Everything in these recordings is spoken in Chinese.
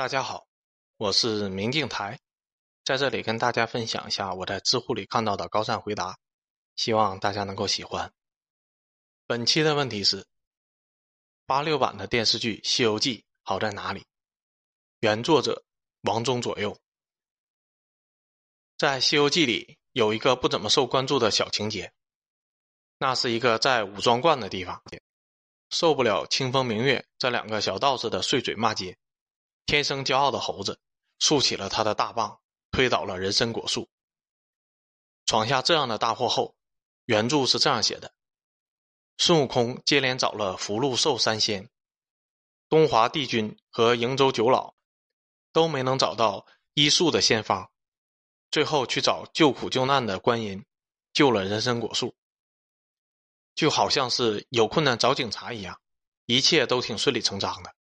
大家好，我是明镜台，在这里跟大家分享一下我在知乎里看到的高赞回答，希望大家能够喜欢。本期的问题是：八六版的电视剧《西游记》好在哪里？原作者王中左右。在《西游记》里有一个不怎么受关注的小情节，那是一个在武装观的地方，受不了清风明月这两个小道士的碎嘴骂街。天生骄傲的猴子竖起了他的大棒，推倒了人参果树。闯下这样的大祸后，原著是这样写的：孙悟空接连找了福禄寿三仙、东华帝君和瀛洲九老，都没能找到医术的仙方，最后去找救苦救难的观音，救了人参果树。就好像是有困难找警察一样，一切都挺顺理成章的。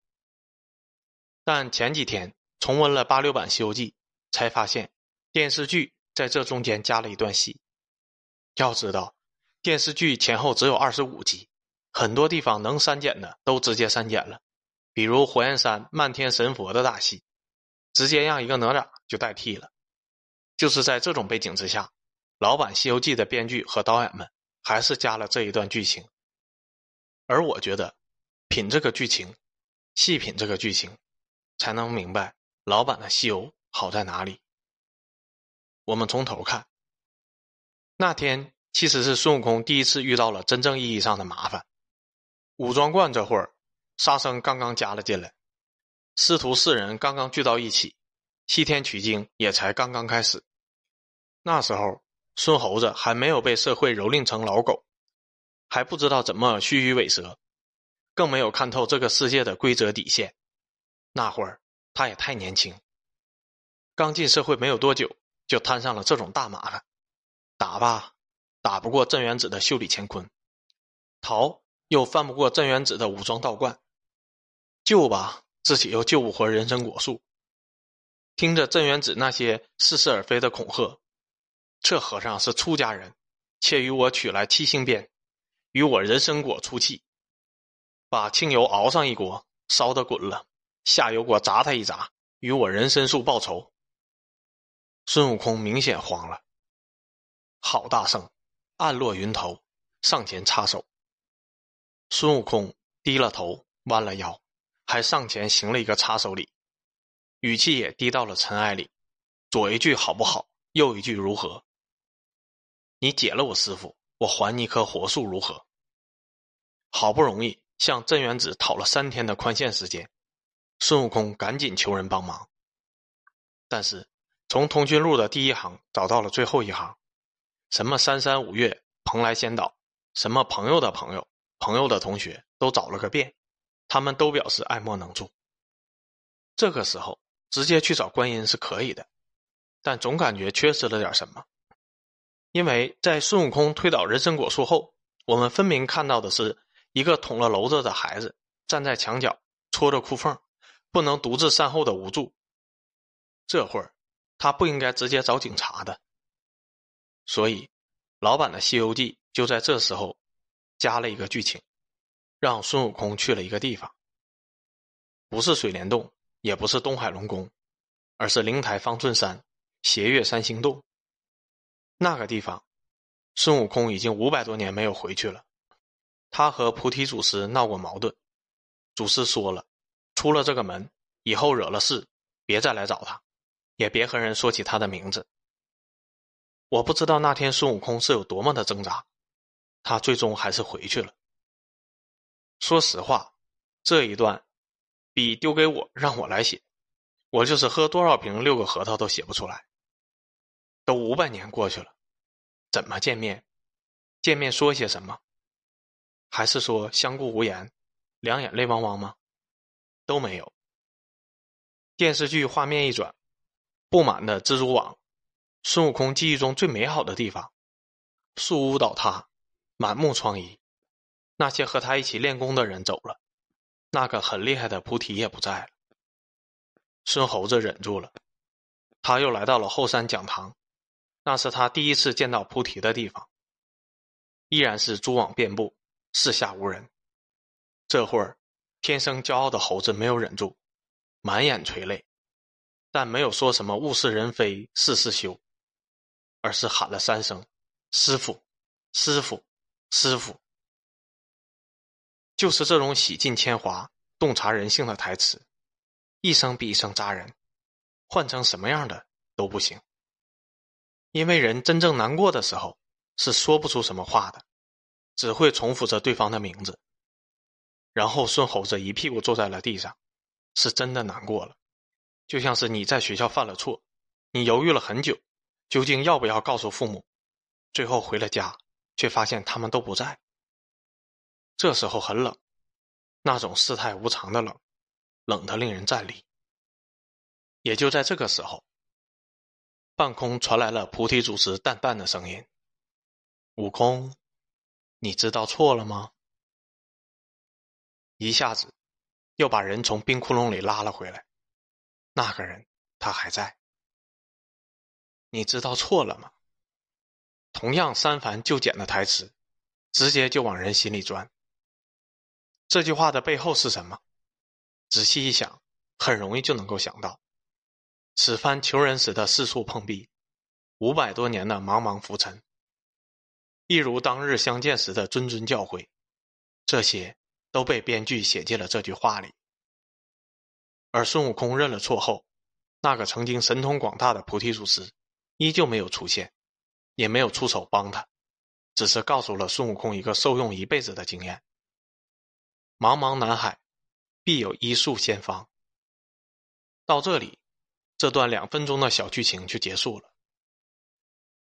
但前几天重温了八六版《西游记》，才发现电视剧在这中间加了一段戏。要知道，电视剧前后只有二十五集，很多地方能删减的都直接删减了，比如火焰山漫天神佛的大戏，直接让一个哪吒就代替了。就是在这种背景之下，老版《西游记》的编剧和导演们还是加了这一段剧情。而我觉得，品这个剧情，细品这个剧情。才能明白老版的西游好在哪里。我们从头看，那天其实是孙悟空第一次遇到了真正意义上的麻烦。武装观这会儿，沙僧刚刚加了进来，师徒四人刚刚聚到一起，西天取经也才刚刚开始。那时候，孙猴子还没有被社会蹂躏成老狗，还不知道怎么虚与委蛇，更没有看透这个世界的规则底线。那会儿他也太年轻，刚进社会没有多久，就摊上了这种大麻烦。打吧，打不过镇元子的袖里乾坤；逃又翻不过镇元子的武装道观；救吧，自己又救不活人参果树。听着镇元子那些似是而非的恐吓，这和尚是出家人，且与我取来七星鞭，与我人参果出气，把清油熬上一锅，烧得滚了。下油锅砸他一砸，与我人参树报仇。孙悟空明显慌了。好大圣，暗落云头，上前插手。孙悟空低了头，弯了腰，还上前行了一个插手礼，语气也低到了尘埃里，左一句好不好，右一句如何？你解了我师傅，我还你一棵活树，如何？好不容易向镇元子讨了三天的宽限时间。孙悟空赶紧求人帮忙，但是从通讯录的第一行找到了最后一行，什么三山五岳、蓬莱仙岛，什么朋友的朋友、朋友的同学，都找了个遍，他们都表示爱莫能助。这个时候直接去找观音是可以的，但总感觉缺失了点什么，因为在孙悟空推倒人参果树后，我们分明看到的是一个捅了娄子的孩子站在墙角戳着裤缝。不能独自善后的无助，这会儿他不应该直接找警察的。所以，老版的《西游记》就在这时候加了一个剧情，让孙悟空去了一个地方，不是水帘洞，也不是东海龙宫，而是灵台方寸山斜月三星洞。那个地方，孙悟空已经五百多年没有回去了。他和菩提祖师闹过矛盾，祖师说了。出了这个门以后惹了事，别再来找他，也别和人说起他的名字。我不知道那天孙悟空是有多么的挣扎，他最终还是回去了。说实话，这一段比丢给我让我来写，我就是喝多少瓶六个核桃都写不出来。都五百年过去了，怎么见面？见面说些什么？还是说相顾无言，两眼泪汪汪吗？都没有。电视剧画面一转，布满的蜘蛛网，孙悟空记忆中最美好的地方，树屋倒塌，满目疮痍，那些和他一起练功的人走了，那个很厉害的菩提也不在了。孙猴子忍住了，他又来到了后山讲堂，那是他第一次见到菩提的地方，依然是蛛网遍布，四下无人。这会儿。天生骄傲的猴子没有忍住，满眼垂泪，但没有说什么物是人非事事休，而是喊了三声“师傅，师傅，师傅”。就是这种洗尽铅华、洞察人性的台词，一声比一声扎人，换成什么样的都不行。因为人真正难过的时候，是说不出什么话的，只会重复着对方的名字，然后顺猴子一屁股坐在了地上，是真的难过了。就像是你在学校犯了错，你犹豫了很久，究竟要不要告诉父母？最后回了家，却发现他们都不在。这时候很冷，那种世态无常的冷，冷得令人战栗。也就在这个时候，半空传来了菩提祖师淡淡的声音：“悟空，你知道错了吗？”一下子，又把人从冰窟窿里拉了回来。那个人，他还在。你知道错了吗？同样三繁就简的台词，直接就往人心里钻。这句话的背后是什么？仔细一想，很容易就能够想到：此番求人时的四处碰壁，五百多年的茫茫浮沉，一如当日相见时的谆谆教诲，这些都被编剧写进了这句话里。而孙悟空认了错后，那个曾经神通广大的菩提祖师依旧没有出现，也没有出手帮他，只是告诉了孙悟空一个受用一辈子的经验：茫茫南海，必有一树仙方。到这里，这段两分钟的小剧情就结束了。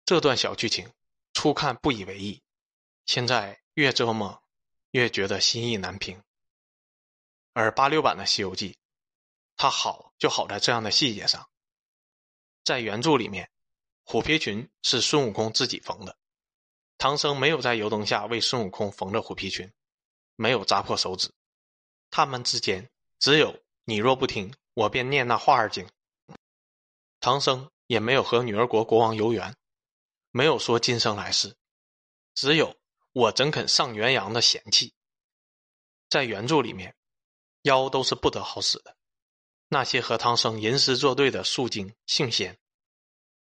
这段小剧情初看不以为意，现在越琢磨越觉得心意难平。而八六版的《西游记》。它好就好在这样的细节上，在原著里面，虎皮裙是孙悟空自己缝的，唐僧没有在油灯下为孙悟空缝着虎皮裙，没有扎破手指，他们之间只有你若不听，我便念那话儿经。唐僧也没有和女儿国国王游园，没有说今生来世，只有我怎肯上元阳的嫌弃。在原著里面，妖都是不得好死的。那些和唐僧吟诗作对的素精性仙，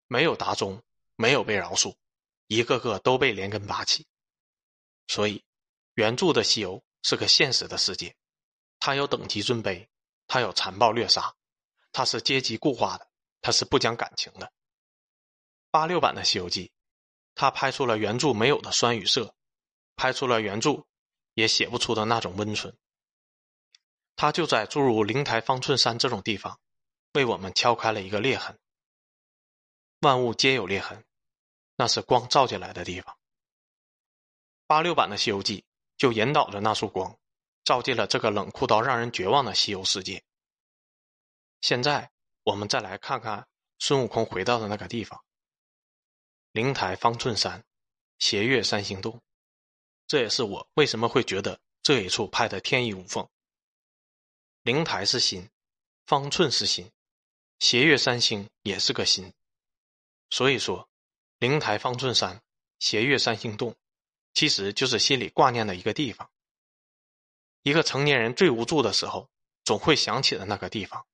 没有达中，没有被饶恕，一个个都被连根拔起。所以，原著的西游是个现实的世界，它有等级尊卑，它有残暴虐杀，它是阶级固化的，它是不讲感情的。八六版的《西游记》，它拍出了原著没有的酸与涩，拍出了原著也写不出的那种温存。他就在诸如灵台方寸山这种地方，为我们敲开了一个裂痕。万物皆有裂痕，那是光照进来的地方。八六版的《西游记》就引导着那束光，照进了这个冷酷到让人绝望的西游世界。现在我们再来看看孙悟空回到的那个地方——灵台方寸山，斜月三星洞。这也是我为什么会觉得这一处拍的天衣无缝。灵台是心，方寸是心，斜月三星也是个心。所以说，灵台方寸山，斜月三星洞，其实就是心里挂念的一个地方。一个成年人最无助的时候，总会想起的那个地方，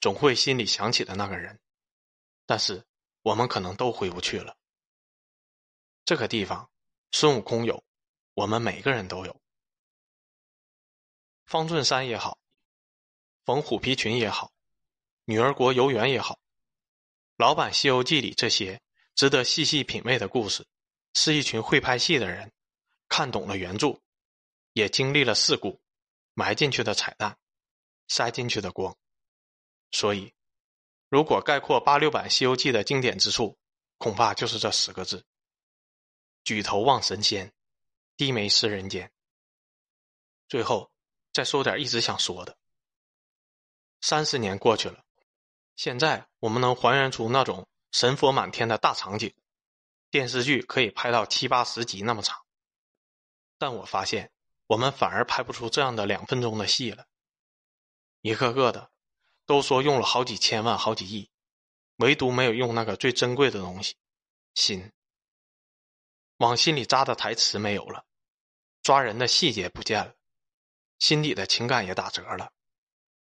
总会心里想起的那个人。但是我们可能都回不去了。这个地方，孙悟空有，我们每个人都有。方寸山也好。缝虎皮裙也好，女儿国游园也好，老版《西游记》里这些值得细细品味的故事，是一群会拍戏的人看懂了原著，也经历了事故，埋进去的彩蛋，塞进去的光。所以，如果概括八六版《西游记》的经典之处，恐怕就是这十个字：举头望神仙，低眉思人间。最后，再说点一直想说的。三十年过去了，现在我们能还原出那种神佛满天的大场景，电视剧可以拍到七八十集那么长。但我发现，我们反而拍不出这样的两分钟的戏了。一个个的都说用了好几千万、好几亿，唯独没有用那个最珍贵的东西——心。往心里扎的台词没有了，抓人的细节不见了，心底的情感也打折了。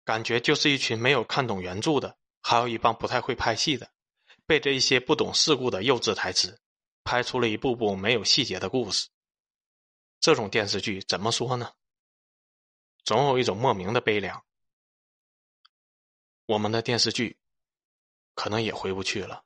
感觉就是一群没有看懂原著的还有一帮不太会拍戏的，背着一些不懂世故的幼稚台词，拍出了一部部没有细节的故事。这种电视剧怎么说呢？总有一种莫名的悲凉。我们的电视剧可能也回不去了。